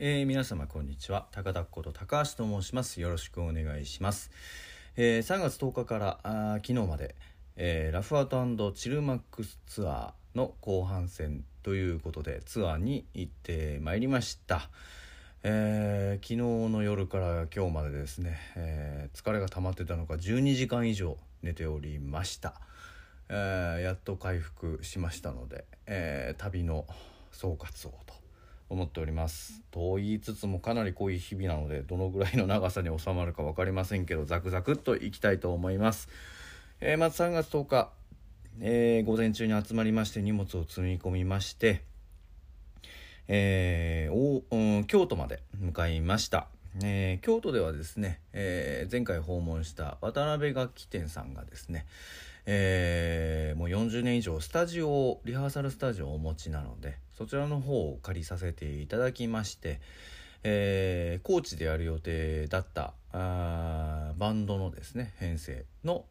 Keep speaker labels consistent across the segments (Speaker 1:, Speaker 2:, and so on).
Speaker 1: えー、皆様こんにちは。高田こと高橋と申します。よろしくお願いします、えー、3月10日からあ昨日まで、えー、ラフアートチルマックスツアーの後半戦ということでツアーに行ってまいりました、えー、昨日の夜から今日までですね、え、疲れが溜まってたのか12時間以上寝ておりました、え、やっと回復しましたので、え、旅の総括をと。思っております。と言いつつもかなり濃い日々なのでどのぐらいの長さに収まるか分かりませんけどザクザクっといきたいと思います、えー、まず3月10日、えー、午前中に集まりまして荷物を積み込みましてえー、おうん、京都まで向かいました、えー、京都ではですね、えー、前回訪問した渡辺楽器店さんがですね、えー、もう40年以上スタジオリハーサルスタジオをお持ちなのでそちらの方を借りさせていただきまして、えー、高知でやる予定だったあバンドのですね編成の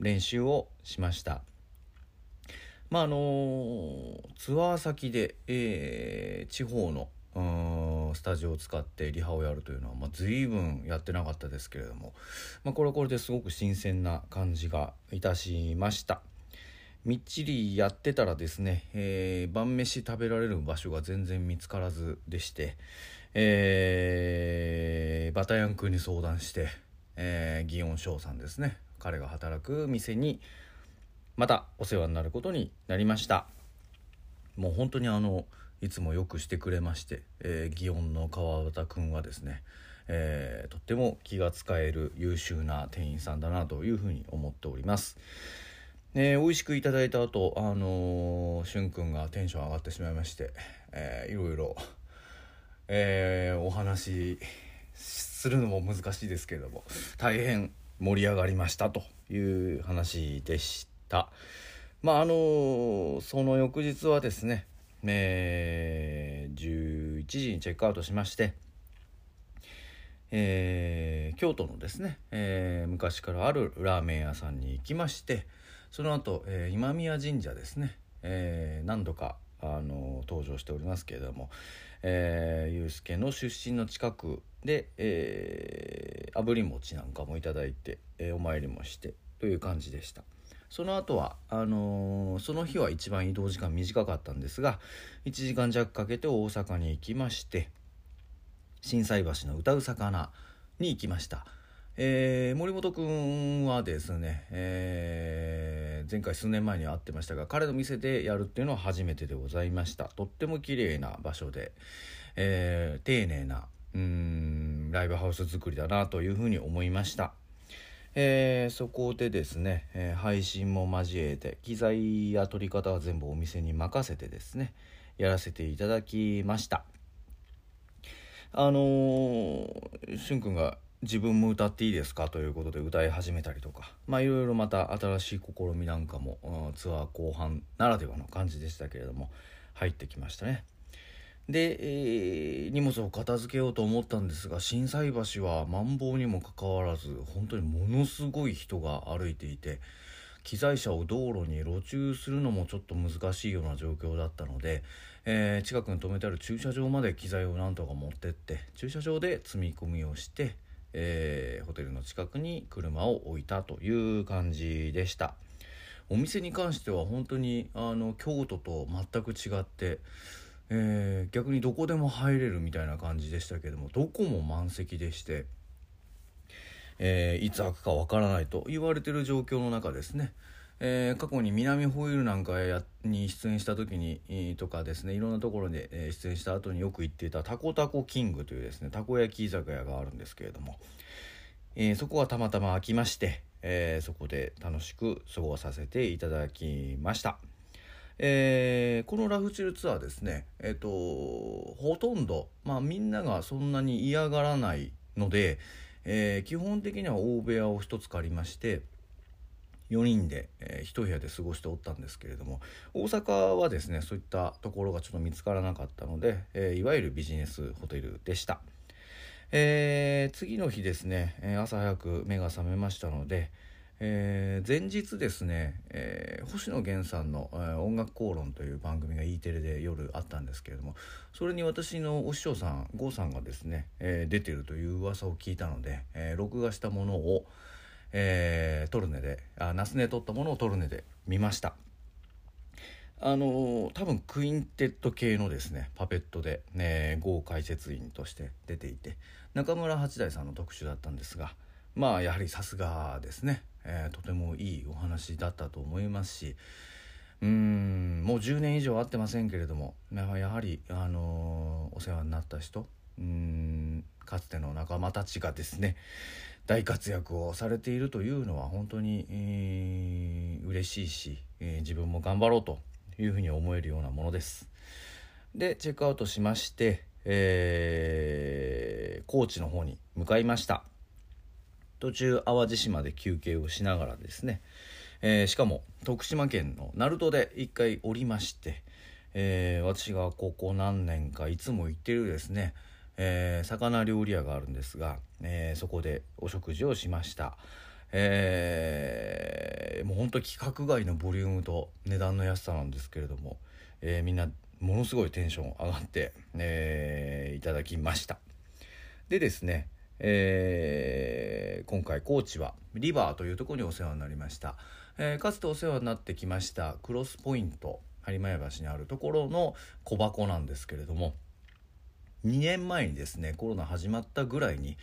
Speaker 1: 練習をしました。まああのー、ツアー先で、えー、地方のスタジオを使ってリハをやるというのは、まあ、随分やってなかったですけれども、まあ、これはこれですごく新鮮な感じがいたしましたみっちりやってたらですね、えー、晩飯食べられる場所が全然見つからずでして、えー、バタヤン君に相談して、えー、祇園翔さんですね彼が働く店にまたお世話になることになりましたもう本当にあのいつもよくしてくれまして、えー、祇園の川端君はですね、えー、とっても気が使える優秀な店員さんだなというふうに思っております。え、美味しくいただいた後、あのー、しゅんくんがテンション上がってしまいまして、えー、いろいろ、えー、お話するのも難しいですけれども大変盛り上がりましたという話でした。まああのその翌日はですねえ、11時にチェックアウトしまして、え、京都のですね、え、昔からあるラーメン屋さんに行きましてその後、えー、今宮神社ですね、えー、何度かあの登場しておりますけれども、えー、ゆうすけの出身の近くで、えー、炙り餅なんかもいただいて、えー、お参りもしてという感じでした。その後はあのー、その日は一番移動時間短かったんですが1時間弱かけて大阪に行きまして心斎橋の歌う魚に行きました。えー、森本君はですね、えー、前回数年前に会ってましたが彼の店でやるっていうのは初めてでございました。とっても綺麗な場所で、えー、丁寧なうんライブハウス作りだなというふうに思いました。えー、そこでですね、えー、配信も交えて機材や撮り方は全部お店に任せてですねやらせていただきました。あのー、しゅんくんが自分も歌っていいですかということで歌い始めたりとか。まあいろいろまた新しい試みなんかもツアー後半ならではの感じでしたけれども入ってきましたね。で、えー、荷物を片付けようと思ったんですが心斎橋はマンボウにもかかわらず本当にものすごい人が歩いていて機材車を道路に路駐するのもちょっと難しいような状況だったので、えー、近くに止めてある駐車場まで機材をなんとか持ってって駐車場で積み込みをして、えー、ホテルの近くに車を置いたという感じでした。お店に関しては本当にあの京都と全く違ってえー、逆にどこでも入れるみたいな感じでしたけどもどこも満席でして、えー、いつ開くかわからないと言われてる状況の中ですね、えー、過去に南ホイールなんかやに出演した時にとかですねいろんなところで、え出演した後によく行っていたタコタコキングというですねたこ焼き居酒屋があるんですけれども、えそこはたまたま開きまして、えそこで楽しく過ごさせていただきました。えー、このラフチルツアーですね、えっ、ー、と、ほとんど、まあみんながそんなに嫌がらないので、えー、基本的には大部屋を1つ借りまして、4人で、えー、1部屋で過ごしておったんですけれども大阪はですねそういったところがちょっと見つからなかったので、えー、いわゆるビジネスホテルでした、えー、次の日ですね、え朝早く目が覚めましたので、え、前日ですね、え、星野源さんの、え「音楽口論」という番組が E テレで夜あったんですけれどもそれに私のお師匠さん郷さんがですね、え出てるという噂を聞いたので、え録画したものを、えトルネであナスネ撮ったものをトルネで見ました。あの多分クインテット系のですねパペットで、ね、郷解説員として出ていて中村八大さんの特集だったんですがまあやはりさすがですね、えー、とてもいいお話だったと思いますしうんもう10年以上会ってませんけれどもやはり、あのー、お世話になった人うんかつての仲間たちがですね大活躍をされているというのは本当に、えー、嬉しいし、えー、自分も頑張ろうというふうに思えるようなものです。でチェックアウトしまして、えー、高知の方に向かいました。途中淡路島で休憩をしながらですね、えー、しかも徳島県の鳴門で一回降りまして、えー、私がここ何年かいつも行ってるですね、えー、魚料理屋があるんですが、えそこでお食事をしました。えー、もうほんと規格外のボリュームと値段の安さなんですけれども、えみんなものすごいテンション上がって、えいただきました。でですね、えー、今回高知はリバーというところにお世話になりました、えー、かつてお世話になってきましたクロスポイント播磨橋にあるところの小箱なんですけれども2年前にですねコロナ始まったぐらいに、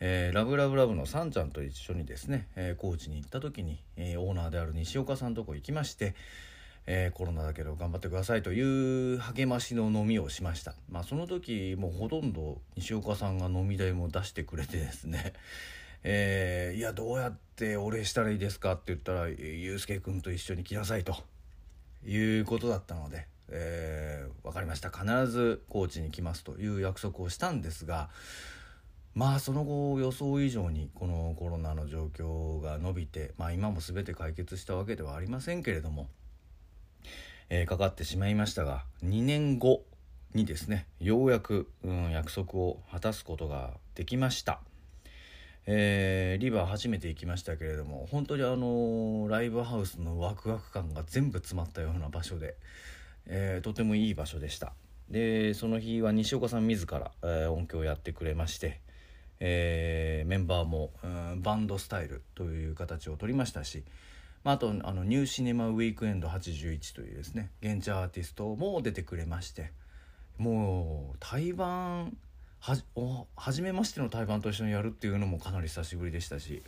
Speaker 1: えー、ラブラブラブのさんちゃんと一緒にですね、え高知に行った時に、えオーナーである西岡さんとこ行きましてえ、コロナだけど頑張ってくださいという励ましの飲みをしました、まあ、その時もうほとんど西岡さんが飲み代も出してくれてですね えー、いやどうやってお礼したらいいですかって言ったらゆうすけ君と一緒に来なさいということだったので、えー、分かりました必ず高知に来ますという約束をしたんですがまあその後予想以上にこのコロナの状況が伸びて、まあ、今も全て解決したわけではありませんけれどもえー、かかってしまいましたが2年後にですねようやく、うん、約束を果たすことができました。えー、リバー初めて行きましたけれども本当にあのライブハウスのワクワク感が全部詰まったような場所で、えー、とてもいい場所でした。でその日は西岡さん自ら、えー、音響をやってくれまして、えメンバーも、うん、バンドスタイルという形を取りましたしまあ、あとあのニューシネマウィークエンド81というですね現地アーティストも出てくれましてもう対バンはお初めましての対バンと一緒にやるっていうのもかなり久しぶりでしたし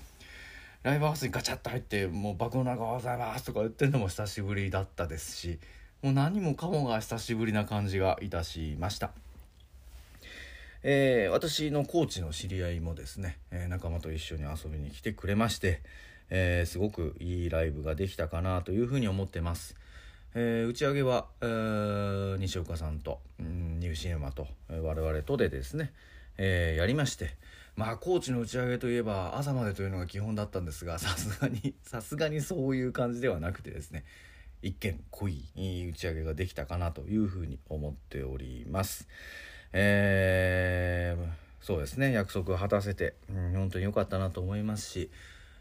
Speaker 1: ライブハウスにガチャッと入って「もう爆音がございます」とか言ってるのも久しぶりだったですしもう何もかもが久しぶりな感じがいたしました。えー、私のコーチの知り合いもですね、えー、仲間と一緒に遊びに来てくれまして、えー、すごくいいライブができたかなというふうに思ってます。えー、打ち上げは、えー、西岡さんと、うん、ニューシネマと、えー、我々とでですね、えやりましてまあ高知の打ち上げといえば朝までというのが基本だったんですがさすがにさすがにそういう感じではなくてですね一見濃い打ち上げができたかなというふうに思っております。えー、そうですね約束を果たせて、うん、本当に良かったなと思いますし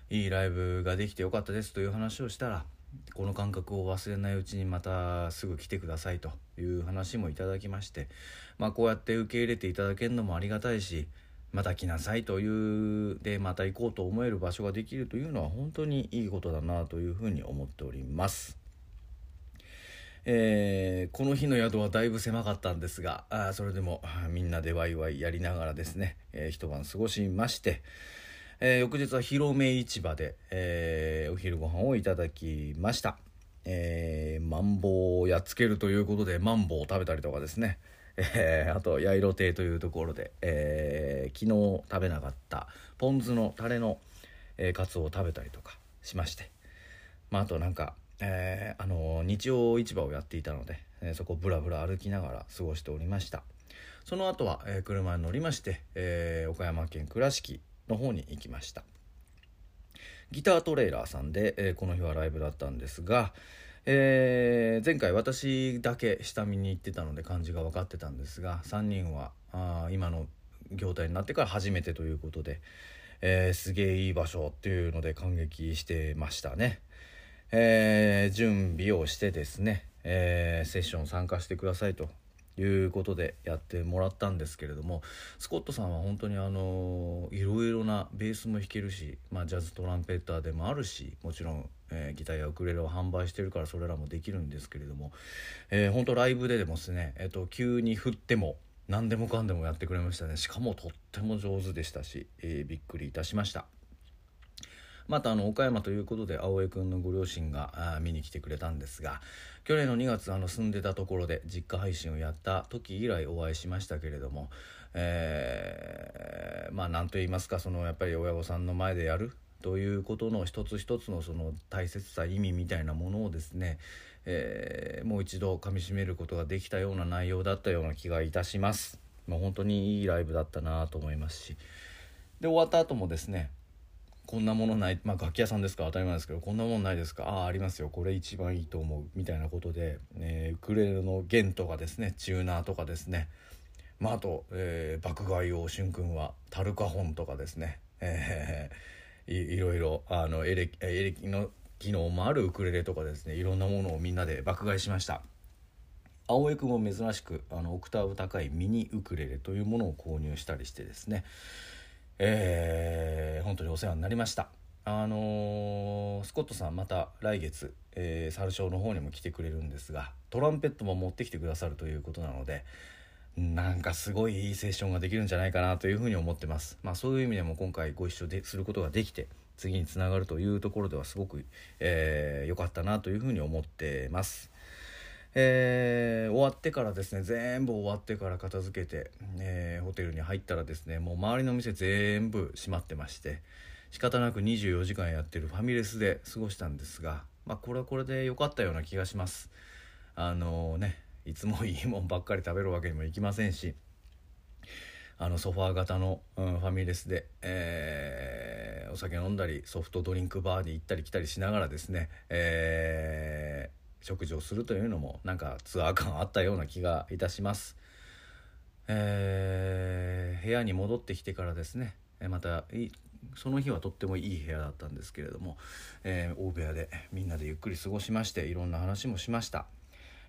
Speaker 1: いいライブができてよかったですという話をしたらこの感覚を忘れないうちにまたすぐ来てくださいという話もいただきましてまあこうやって受け入れていただけるのもありがたいしまた来なさいというでまた行こうと思える場所ができるというのは本当にいいことだなというふうに思っております。えー、この日の宿はだいぶ狭かったんですがあそれでもみんなでワイワイやりながらですね、えー、一晩過ごしまして、えー、翌日は広め市場で、えー、お昼ご飯をいただきました。えー、マンボウをやっつけるということでマンボウを食べたりとかですね、えー、あと八色亭というところで、えー、昨日食べなかったポン酢のタレの、えー、カツオを食べたりとかしまして、まあ、あとなんか、えー、あの日曜市場をやっていたので、えー、そこをブラブラ歩きながら過ごしておりましたその後は、えー、車に乗りまして、え、岡山県倉敷の方に行きましたギタートレーラーさんで、え、この日はライブだったんですが、えー、前回私だけ下見に行ってたので感じが分かってたんですが3人はあ今の業態になってから初めてということで、え、すげえいい場所っていうので感激してましたね。えー、準備をしてですね、えー、セッション参加してくださいということでやってもらったんですけれどもスコットさんは本当にあのいろいろなベースも弾けるし、まあ、ジャズトランペッターでもあるしもちろん、えー、ギターやウクレレを販売してるからそれらもできるんですけれども、えー、本当ライブででもですね、えーと、急に振っても何でもかんでもやってくれましたねしかもとっても上手でしたし、えー、びっくりいたしました。またあの岡山ということで青江君のご両親が見に来てくれたんですが去年の2月あの住んでたところで実家配信をやった時以来お会いしましたけれども、えー、まあ何と言いますかそのやっぱり親御さんの前でやるということの一つ一つのその大切さ意味みたいなものをですね、えー、もう一度かみしめることができたような内容だったような気がいたします。もう本当にいいライブだったなと思いますしで終わった後もですねこんなものないまあ楽器屋さんですか当たり前ですけどこんなもんないですかああありますよこれ一番いいと思うみたいなことで、えー、ウクレレの弦とかですねチューナーとかですねまあ、あと、えー、爆買い用俊君はタルカ本とかですね、えー、いいろいろあのエレエレキの機能もあるウクレレとかですねいろんなものをみんなで爆買いしました。青江君も珍しくあのオクターブ高いミニウクレレというものを購入したりしてですねえー、本当にお世話になりました。あのー、スコットさんまた来月、えー、サルショーの方にも来てくれるんですがトランペットも持ってきてくださるということなのでなんかすごいいいセッションができるんじゃないかなというふうに思ってます。まあそういう意味でも今回ご一緒ですることができて次につながるというところではすごく良、えー、かったなというふうに思ってます。えー、終わってからですね全部終わってから片付けて、えー、ホテルに入ったらですねもう周りの店全部閉まってまして仕方なく24時間やってるファミレスで過ごしたんですがまあこれはこれで良かったような気がします。あのー、ねいつもいいもんばっかり食べるわけにもいきませんしあのソファー型の、うん、ファミレスで、えー、お酒飲んだりソフトドリンクバーに行ったり来たりしながらですね、えー食事をするというのもなんかツアー感あったような気がいたします。えー、部屋に戻ってきてからですねまたその日はとってもいい部屋だったんですけれども、えー、大部屋でみんなでゆっくり過ごしましていろんな話もしました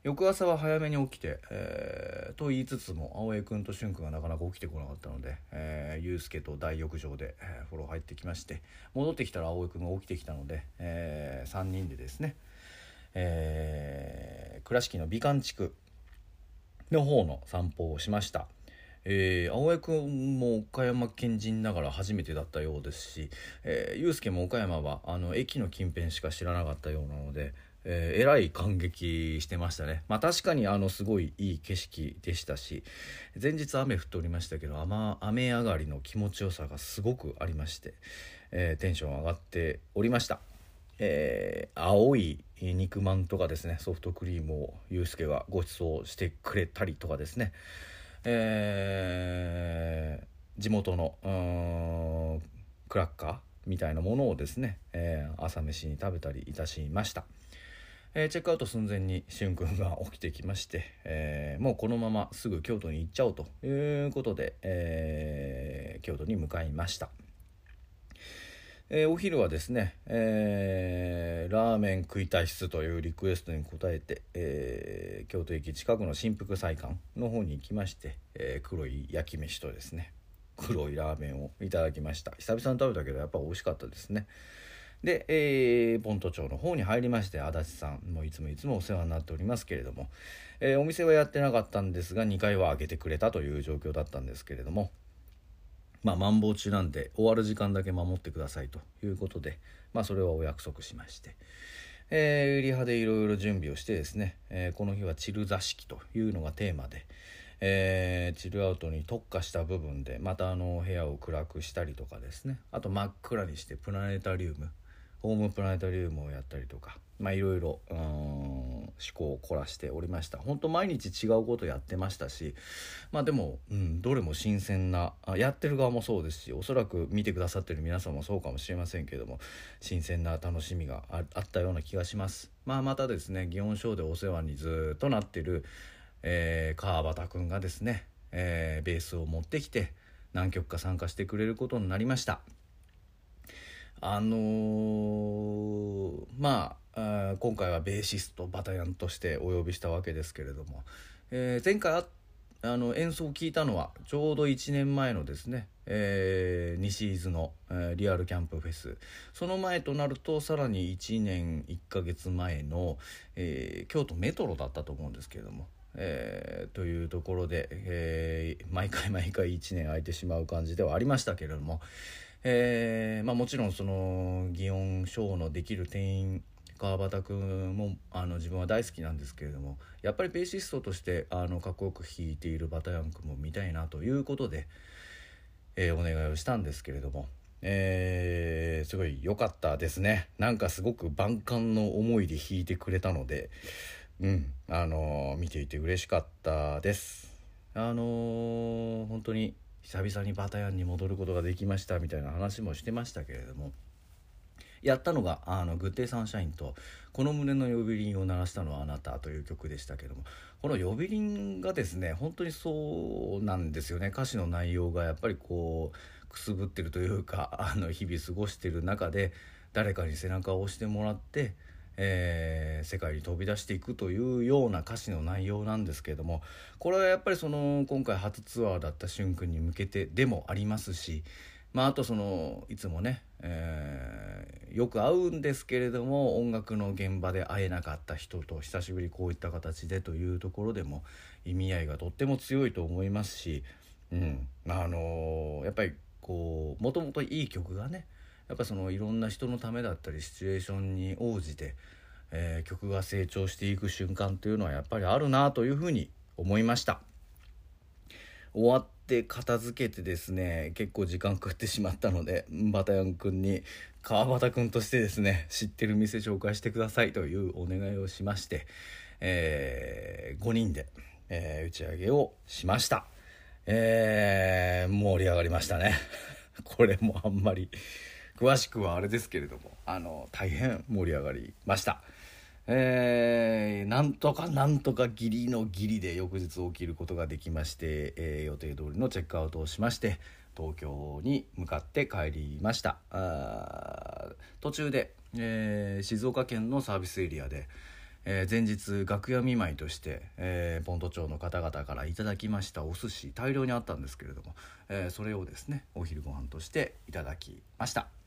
Speaker 1: 翌朝は早めに起きて、えー、と言いつつも青江君と俊君がなかなか起きてこなかったので、えー、祐介と大浴場で、えー、風呂入ってきまして戻ってきたら青江君が起きてきたので、えー、3人でですねえー、倉敷の美観地区の方の散歩をしました。えー、青江君も岡山県人ながら初めてだったようですし、えー、祐介も岡山はあの駅の近辺しか知らなかったようなので、えー、えらい感激してましたね。まあ確かにあのすごいいい景色でしたし前日雨降っておりましたけど雨雨上がりの気持ちよさがすごくありまして、えー、テンション上がっておりました。えー、青い肉まんとかですねソフトクリームをユうスケがご馳走してくれたりとかですね、えー、地元のクラッカーみたいなものをですね、えー、朝飯に食べたりいたしました。えー、チェックアウト寸前にしゅんくんが起きてきまして、え、もうこのまますぐ京都に行っちゃおうということで、え、京都に向かいました。えー、お昼はですね、えー、ラーメン食いたいっすというリクエストに応えて、えー、京都駅近くの新福菜館の方に行きまして、え黒い焼き飯とですね黒いラーメンをいただきました。久々に食べたけどやっぱ美味しかったですね。で、えー、ポント町の方に入りまして足立さんもいつもいつもお世話になっておりますけれども、えお店はやってなかったんですが2階は開けてくれたという状況だったんですけれどもまあ、マンボウ中なんで終わる時間だけ守ってくださいということで、まあ、それはお約束しまして、えー、売り派でいろいろ準備をしてですね、えー、この日はチル座敷というのがテーマで、えー、チルアウトに特化した部分でまたあの部屋を暗くしたりとかですねあと真っ暗にしてプラネタリウムホームプラネタリウムをやったりとかまあいろいろ思考を凝らしておりました。本当毎日違うことやってましたしまあでも、うん、どれも新鮮なあやってる側もそうですしおそらく見てくださってる皆さんもそうかもしれませんけども新鮮な楽しみがあったような気がします。まあまたですね祇園ショーでお世話にずっとなってる、えー、川端くんがですね、えー、ベースを持ってきて何曲か参加してくれることになりました。あのー、まあ今回はベーシストバタヤンとしてお呼びしたわけですけれども、えー、前回あの演奏を聞いたのはちょうど1年前のですね、えー、西伊豆の、えー、リアルキャンプフェス。その前となるとさらに1年1ヶ月前の、えー、京都メトロだったと思うんですけれども、えー、というところで、えー、毎回毎回1年空いてしまう感じではありましたけれども、えーまあ、もちろんその祇園ショーのできる店員川端君もあの自分は大好きなんですけれどもやっぱりベーシストとしてあのかっこよく弾いているバタヤン君も見たいなということで、えー、お願いをしたんですけれども、えー、すごい良かったですね。なんかすごく万感の思いで弾いてくれたのでうんあのー、見ていて嬉しかったです。あのー、本当に久々にバタヤンに戻ることができましたみたいな話もしてましたけれどもやったのがあのグッデイサンシャインと「この胸の呼び鈴を鳴らしたのはあなた」という曲でしたけどもこの呼び鈴がですね本当にそうなんですよね。歌詞の内容がやっぱりこうくすぶってるというかあの日々過ごしてる中で誰かに背中を押してもらってえー、世界に飛び出していくというような歌詞の内容なんですけれどもこれはやっぱりその今回初ツアーだったしゅん君に向けてでもありますし、まあ、あとそのいつもね、えー、よく会うんですけれども音楽の現場で会えなかった人と久しぶりこういった形でというところでも意味合いがとっても強いと思いますし、うん。あのー、やっぱりこうもともといい曲がねやっぱそのいろんな人のためだったりシチュエーションに応じて、えー、曲が成長していく瞬間というのはやっぱりあるなというふうに思いました。終わって片付けてですね結構時間食ってしまったのでバタヤン君に川端君としてですね知ってる店紹介してくださいというお願いをしまして、えー、5人で、えー、打ち上げをしました、えー、盛り上がりましたね。これもあんまり詳しくはあれですけれどもあの大変盛り上がりました。えー、なんとかなんとか義理の義理で翌日起きることができまして、えー、予定通りのチェックアウトをしまして東京に向かって帰りました。あ途中で、えー、静岡県のサービスエリアで、えー、前日楽屋見舞いとして、えー、ポント町の方々からいただきましたお寿司大量にあったんですけれども、えー、それをですねお昼ご飯としていただきました。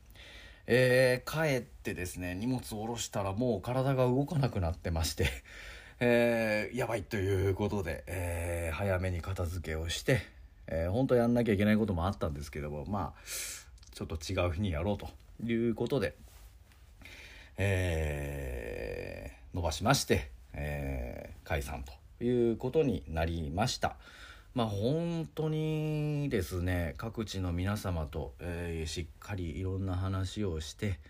Speaker 1: えー、帰ってですね荷物を下ろしたらもう体が動かなくなってまして えー、やばいということで、えー、早めに片付けをして、えー、本当やんなきゃいけないこともあったんですけどもまあちょっと違う日にやろうということで、えー、伸ばしまして、えー、解散ということになりました。まあ本当にですね各地の皆様と、えー、しっかりいろんな話をして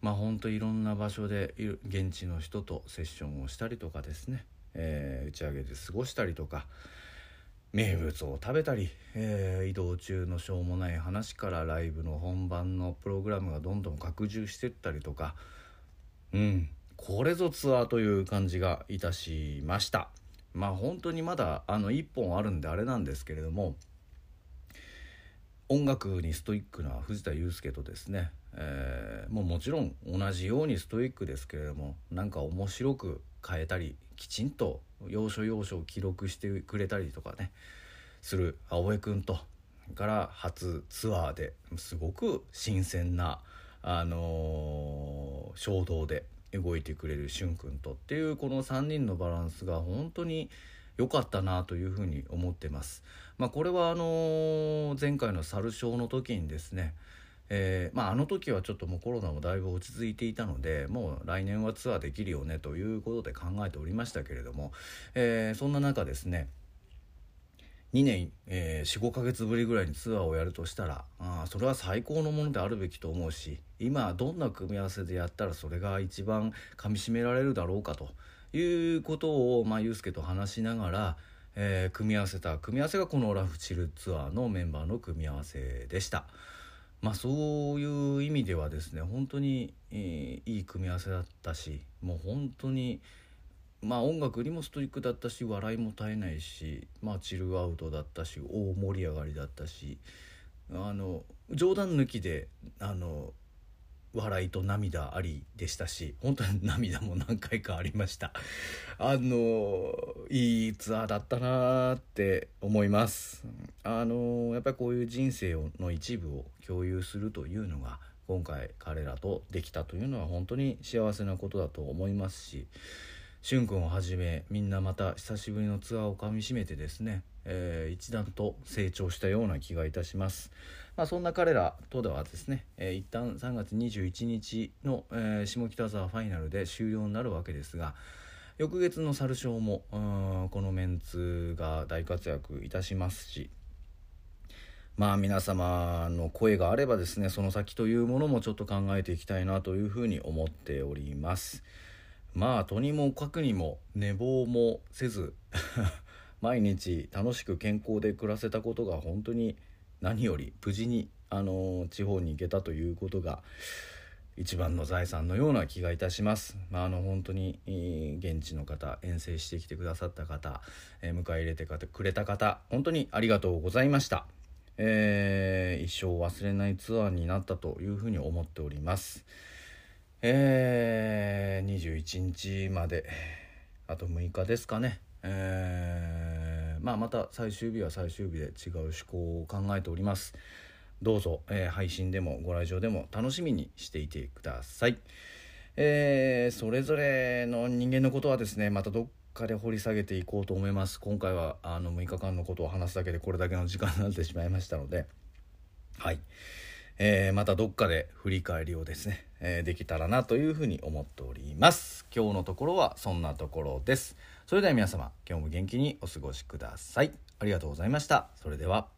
Speaker 1: まあ本当いろんな場所で現地の人とセッションをしたりとかですね、えー、打ち上げで過ごしたりとか名物を食べたり、えー、移動中のしょうもない話からライブの本番のプログラムがどんどん拡充していったりとかうんこれぞツアーという感じがいたしました。まあ本当にまだあの1本あるんであれなんですけれども音楽にストイックな藤田祐介とですね、えー、もうもちろん同じようにストイックですけれどもなんか面白く変えたりきちんと要所要所を記録してくれたりとかねする青江君とから初ツアーですごく新鮮な、あのー、衝動で動いてくれるしゅんくんとっていうこの3人のバランスが本当に良かったなというふうに思ってます。まあ、これはあの前回の猿症の時にですねえー、まあ、あの時はちょっともうコロナもだいぶ落ち着いていたのでもう来年はツアーできるよねということで考えておりましたけれども、えー、そんな中ですね2年、えー、45ヶ月ぶりぐらいにツアーをやるとしたらあそれは最高のものであるべきと思うし今どんな組み合わせでやったらそれが一番かみしめられるだろうかということを、まあ、ユースケと話しながら、えー、組み合わせた組み合わせがこのラフチルツアーのメンバーの組み合わせでした。まあ、そういう意味ではですね本当に、えー、いい組み合わせだったしもう本当にまあ音楽にもストイックだったし笑いも絶えないしまあチルアウトだったし大盛り上がりだったしあの冗談抜きであの笑いと涙ありでしたし本当に涙も何回かありました。あのいいツアーだったなって思います。あのやっぱりこういう人生の一部を共有するというのが今回彼らとできたというのは本当に幸せなことだと思いますししゅんくんをはじめみんなまた久しぶりのツアーをかみしめてですね、えー、一段と成長したような気がいたします。まあ、そんな彼らとではですね、えー、一旦3月21日の、えー、下北沢ファイナルで終了になるわけですが翌月の猿賞もこのメンツが大活躍いたしますしまあ皆様の声があればですねその先というものもちょっと考えていきたいなというふうに思っておりますまあとにもかくにも寝坊もせず 毎日楽しく健康で暮らせたことが本当に何より無事にあの地方に行けたということが一番の財産のような気がいたします。まあ、あの本当に現地の方遠征してきてくださった方、えー、迎え入れてくれた方本当にありがとうございました。えー、一生忘れないツアーになったというふうに思っております。えー、21日まであと6日ですかね。えー、まあ、また最終日は最終日で違う思考を考えております。どうぞ、えー、配信でもご来場でも楽しみにしていてください。えー、それぞれの人間のことはですねまたどっかで掘り下げていこうと思います今回はあの6日間のことを話すだけでこれだけの時間になってしまいましたのではい、えー、またどっかで振り返りをですね、えー、できたらなというふうに思っております。今日のところはそんなところです。それでは皆様今日も元気にお過ごしください。ありがとうございました。それでは。